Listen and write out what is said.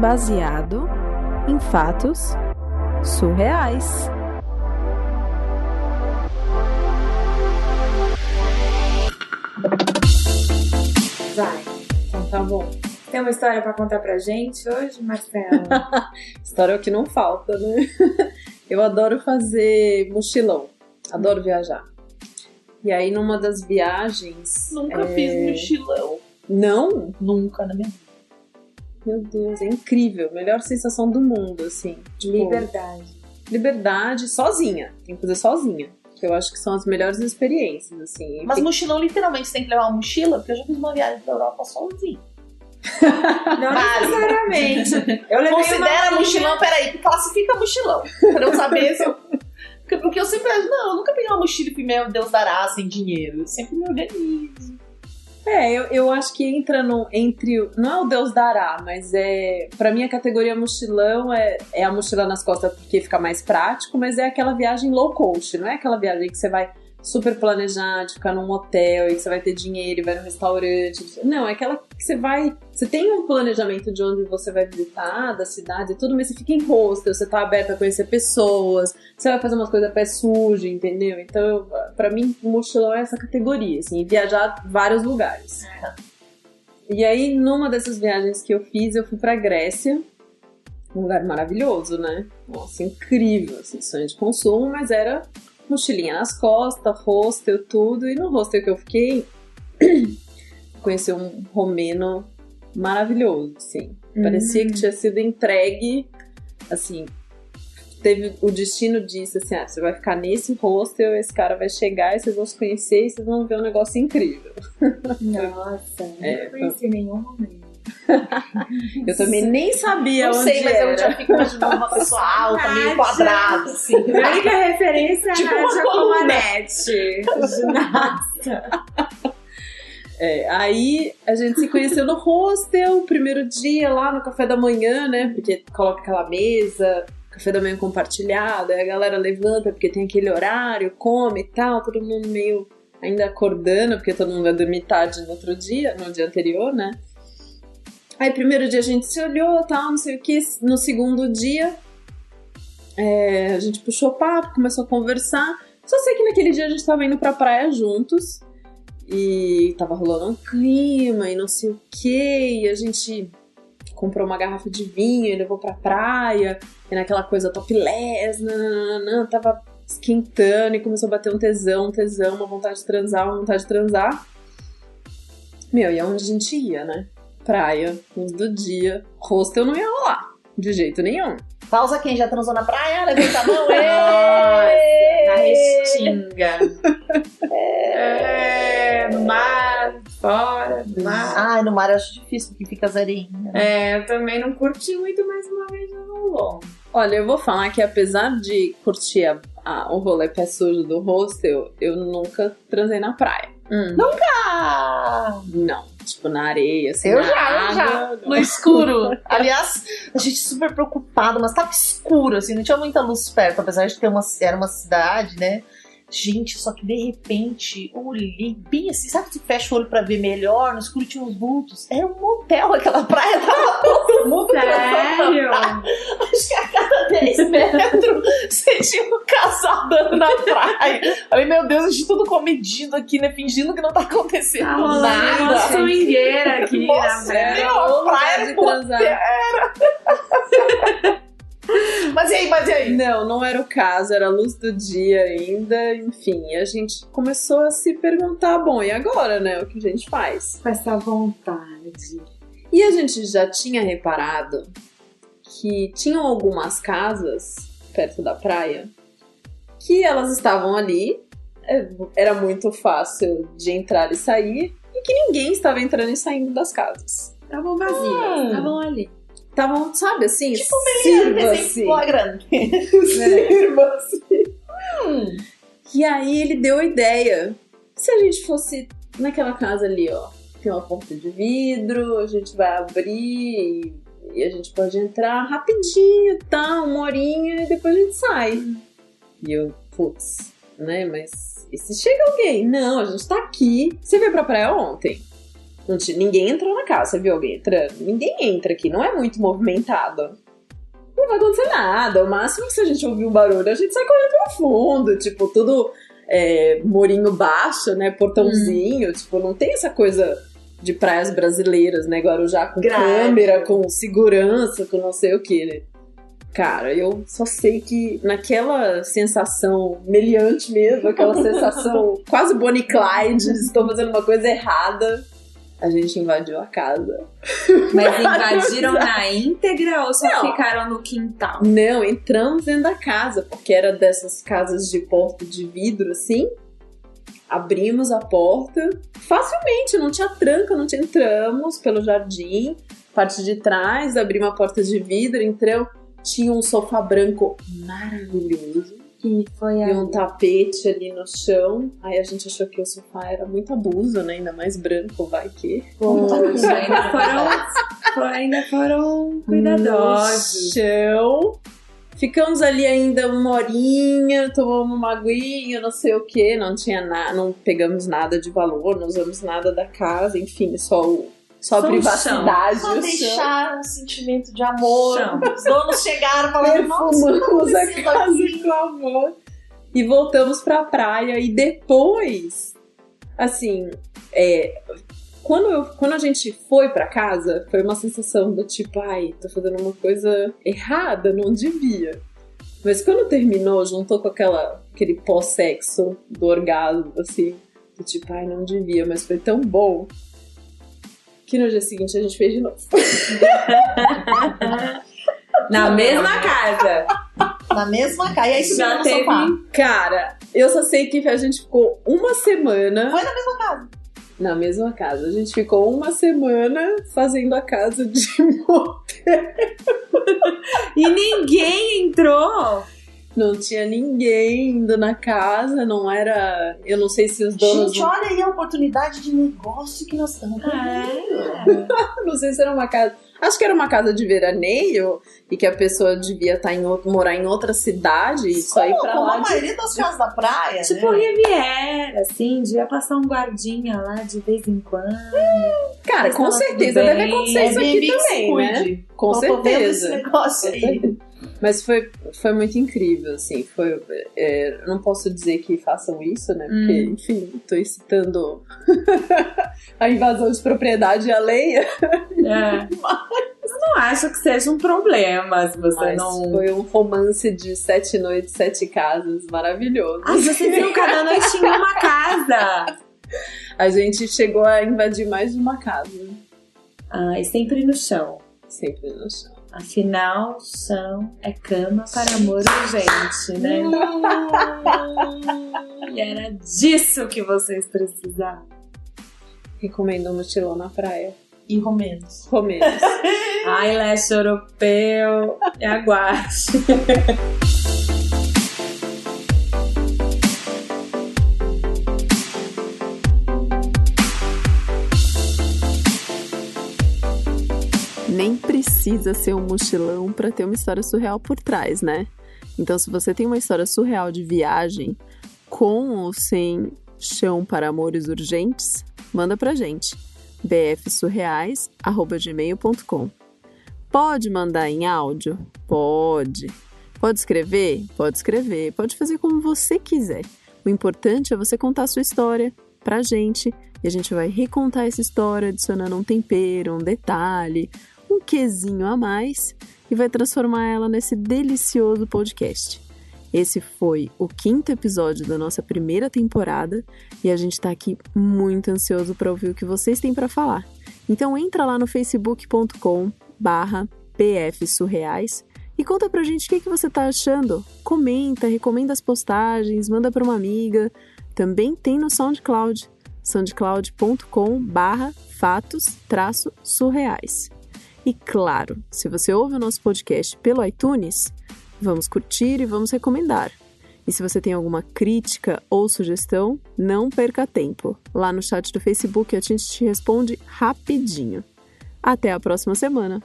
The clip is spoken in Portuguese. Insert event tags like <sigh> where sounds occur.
baseado em fatos surreais. Vai, então tá bom. Tem uma história pra contar pra gente hoje, Marcelo? <laughs> História é o que não falta, né? <laughs> Eu adoro fazer mochilão, adoro viajar. E aí, numa das viagens. Nunca é, fiz mochilão. Não? Nunca na minha vida. Meu Deus, é incrível. Melhor sensação do mundo, assim. Tipo, Liberdade. liberdade sozinha. Tem que fazer sozinha. Que eu acho que são as melhores experiências, assim. Mas mochilão, literalmente, você tem que levar uma mochila, porque eu já fiz uma viagem pra Europa sozinho. <laughs> Não Vale. necessariamente. <laughs> Eu levei Considera uma mochilão, peraí, classifica mochilão. Pra eu saber se eu. Porque- Porque eu sempre. Não, eu nunca peguei uma mochila e fui, meu Deus dará, sem dinheiro. Eu sempre me organizo. É, eu, eu acho que entra no, entre. Não é o Deus dará, mas é. Pra mim, a categoria mochilão é, é a mochila nas costas porque fica mais prático, mas é aquela viagem low cost, não é aquela viagem que você vai super planejar, de ficar num hotel e que você vai ter dinheiro e vai no restaurante. Não, é aquela que você vai. Você tem um planejamento de onde você vai visitar, da cidade e tudo, mas você fica em hostel, você tá aberto a conhecer pessoas, você vai fazer umas coisas a pé sujo, entendeu? Então, pra mim, mochilão é essa categoria, assim, viajar vários lugares. E aí, numa dessas viagens que eu fiz, eu fui pra Grécia. Um lugar maravilhoso, né? Nossa, incrível, assim, sonho de consumo, mas era mochilinha nas costas, hostel, tudo. E no hostel que eu fiquei, <clears throat> conheci um romeno maravilhoso, assim. Parecia que tinha sido entregue, assim, teve o destino disso, assim, ah, você vai ficar nesse hostel, esse cara vai chegar e vocês vão se conhecer e vocês vão ver um negócio incrível. <laughs> Nossa, É, não conheci nenhum momento. Eu também nem sabia não sei, mas era. eu já fico imaginando uma pessoa <laughs> alta, meio Nádia. quadrada, assim. A única referência Tipo é a uma Nádia coluna. Comanete. Ginasta. <laughs> É, aí a gente se conheceu no hostel, primeiro dia lá no café da manhã, né? Porque coloca aquela mesa, café da manhã compartilhado, aí a galera levanta porque tem aquele horário, come e tal, todo mundo meio ainda acordando, porque todo mundo vai dormir tarde no outro dia, no dia anterior, né? Aí primeiro dia a gente se olhou, tal, não sei o que. No segundo dia é, a gente puxou papo, começou a conversar. Só sei que naquele dia a gente tava indo pra praia juntos e tava rolando um clima e não sei o que, e a gente comprou uma garrafa de vinho e levou pra praia, e naquela coisa topless, nananana, tava esquentando e começou a bater um tesão, um tesão, uma vontade de transar, uma vontade de transar. Meu, e aonde a gente ia, né? Praia, luz do dia, hostel não ia rolar, de jeito nenhum. Pausa quem já transou na praia, levanta a mão. <laughs> Na ê! restinga. É, no mar, fora, do mar. Ai, no mar eu acho difícil, porque fica zerinho. É, eu também não curti muito, mas uma vez não rolou. Olha, eu vou falar que apesar de curtir a- a- o rolê pé sujo do hostel, eu nunca transei na praia. Hum, Ah, Não, tipo na areia, assim, Eu na já, eu água, já. no <laughs> escuro. Aliás, a gente super preocupada, mas tava escuro, assim, não tinha muita luz perto, apesar de ter uma, era uma cidade, né? Gente, só que de repente eu olhei bem assim, sabe que você fecha o olho pra ver melhor? No escuro tinha uns vultos. Era um motel aquela praia, tava <laughs> todo mundo. Sério? Acho que a cada 10 <laughs> metros você tinha um casal andando na praia. Falei, meu Deus, a gente tudo comedindo aqui, né? Fingindo que não tá acontecendo Tá rolando uma nada. swingueira aqui Nossa, praia. meu, a praia era motel. Não, não era o caso, era a luz do dia ainda, enfim, a gente começou a se perguntar, bom, e agora, né, o que a gente faz? Com essa vontade. E a gente já tinha reparado que tinham algumas casas perto da praia que elas estavam ali, é, era muito fácil de entrar e sair, e que ninguém estava entrando e saindo das casas. Estavam vazias, Hum. estavam ali. Estavam, sabe assim, Tipo sirva-se. flagrante. Sirva-se. Hum. E aí ele deu a ideia. Se a gente fosse naquela casa ali, ó, tem uma porta de vidro, a gente vai abrir e, a gente pode entrar rapidinho, tá? Uma horinha e depois a gente sai. E eu, putz, né? Mas e se chega alguém? Não, a gente tá aqui. Você veio pra praia ontem? Não tinha, ninguém entrou na casa, você viu alguém entrando? Ninguém entra aqui, não é muito movimentado. Não vai acontecer nada. O máximo que se a gente ouvir um barulho, a gente sai correndo pro fundo. Tipo, tudo é, murinho baixo, né? Portãozinho. Tipo, não tem essa coisa de praias brasileiras, né? Guarujá com Grade. câmera, com segurança, com não sei o que, né? Cara, eu só sei que naquela sensação meliante mesmo, aquela sensação <laughs> quase Bonnie Clyde, estou fazendo uma coisa errada, a gente invadiu a casa. <laughs> Mas invadiram na íntegra ou só Não. ficaram no quintal? Não, entramos dentro da casa, porque era dessas casas de porta de vidro assim. Abrimos a porta facilmente, não tinha tranca, não tinha. Entramos pelo jardim, parte de trás, abrimos a porta de vidro, entramos. Tinha um sofá branco maravilhoso E foi e um tapete ali no chão. Aí a gente achou que o sofá era muito abuso, né? Ainda mais branco, vai que. Poxa, ainda foram, ainda foram cuidadosos. No chão. Ficamos ali ainda uma horinha, tomamos uma aguinha, não sei o que, não tinha nada, não pegamos nada de valor, não usamos nada da casa, enfim, só, o, só a Só o privacidade. Só deixaram um sentimento de amor. Chão. Os donos chegaram falando, nossa, Perfumamos a casa com amor. E voltamos pra praia. E depois, assim, é, quando, eu- quando a gente foi pra casa, foi uma sensação do tipo, ai, tô fazendo uma coisa errada, não devia. Mas quando terminou, juntou com aquela, aquele pós-sexo do orgasmo, assim, do tipo, ai, não devia, mas foi tão bom. Que no dia seguinte a gente fez de novo. <laughs> Na mesma casa. Na mesma casa. E aí subiu Já no teve- sofá. Cara, eu só sei que a gente ficou uma semana Foi na mesma casa. na mesma casa. A gente ficou uma semana fazendo a casa de <laughs> motel. <laughs> E ninguém entrou. Não tinha ninguém indo na casa, não era. Eu não sei se os donos. Gente, olha aí a oportunidade de negócio que nós estamos perdendo. <laughs> Não sei se era uma casa. Acho que era uma casa de veraneio e que a pessoa devia estar em outro, morar em outra cidade e só ir Como- pra como lá. a maioria das casas da praia, Tipo né? Riviera, assim, devia passar um guardinha lá de vez em quando. Cara, com certeza deve acontecer isso aqui também, né? Com Tô vendo esse certeza. negócio aí. Mas foi, foi muito incrível, assim. Foi, é, não posso dizer que façam isso, né? Porque, Hum. enfim, tô excitando <laughs> a invasão de propriedade alheia. É. Eu não acho que seja um problema se você Mas não. foi um romance de sete noites, sete casas maravilhoso. Ah, vocês iam cada noite em uma casa. A gente chegou a invadir mais de uma casa. Ah, e sempre no chão. Sempre no chão. Afinal, chão é cama para amor urgente, né? <laughs> E era disso que vocês precisavam. Recomendo um mochilão na praia. E romenos. Romenos. Eyelash <laughs> europeu e aguarde. <laughs> precisa ser um mochilão para ter uma história surreal por trás, né? Então, se você tem uma história surreal de viagem, com ou sem chão para amores urgentes, manda pra gente. bfsurreais@gmail.com. Pode mandar em áudio? Pode. Pode escrever? Pode escrever. Pode fazer como você quiser. O importante é você contar a sua história pra gente e a gente vai recontar essa história adicionando um tempero, um detalhe, quesinho a mais e vai transformar ela nesse delicioso podcast. Esse foi o quinto episódio da nossa primeira temporada e a gente tá aqui muito ansioso para ouvir o que vocês têm para falar. Então entra lá no facebook.com barra pfsurreais e conta pra gente o que, que você tá achando. Comenta, recomenda as postagens, manda pra uma amiga. Também tem no SoundCloud, soundcloud.com barra fatos surreais. E claro, se você ouve o nosso podcast pelo iTunes, vamos curtir e vamos recomendar. E se você tem alguma crítica ou sugestão, não perca tempo. Lá no chat do Facebook a gente te responde rapidinho. Até a próxima semana!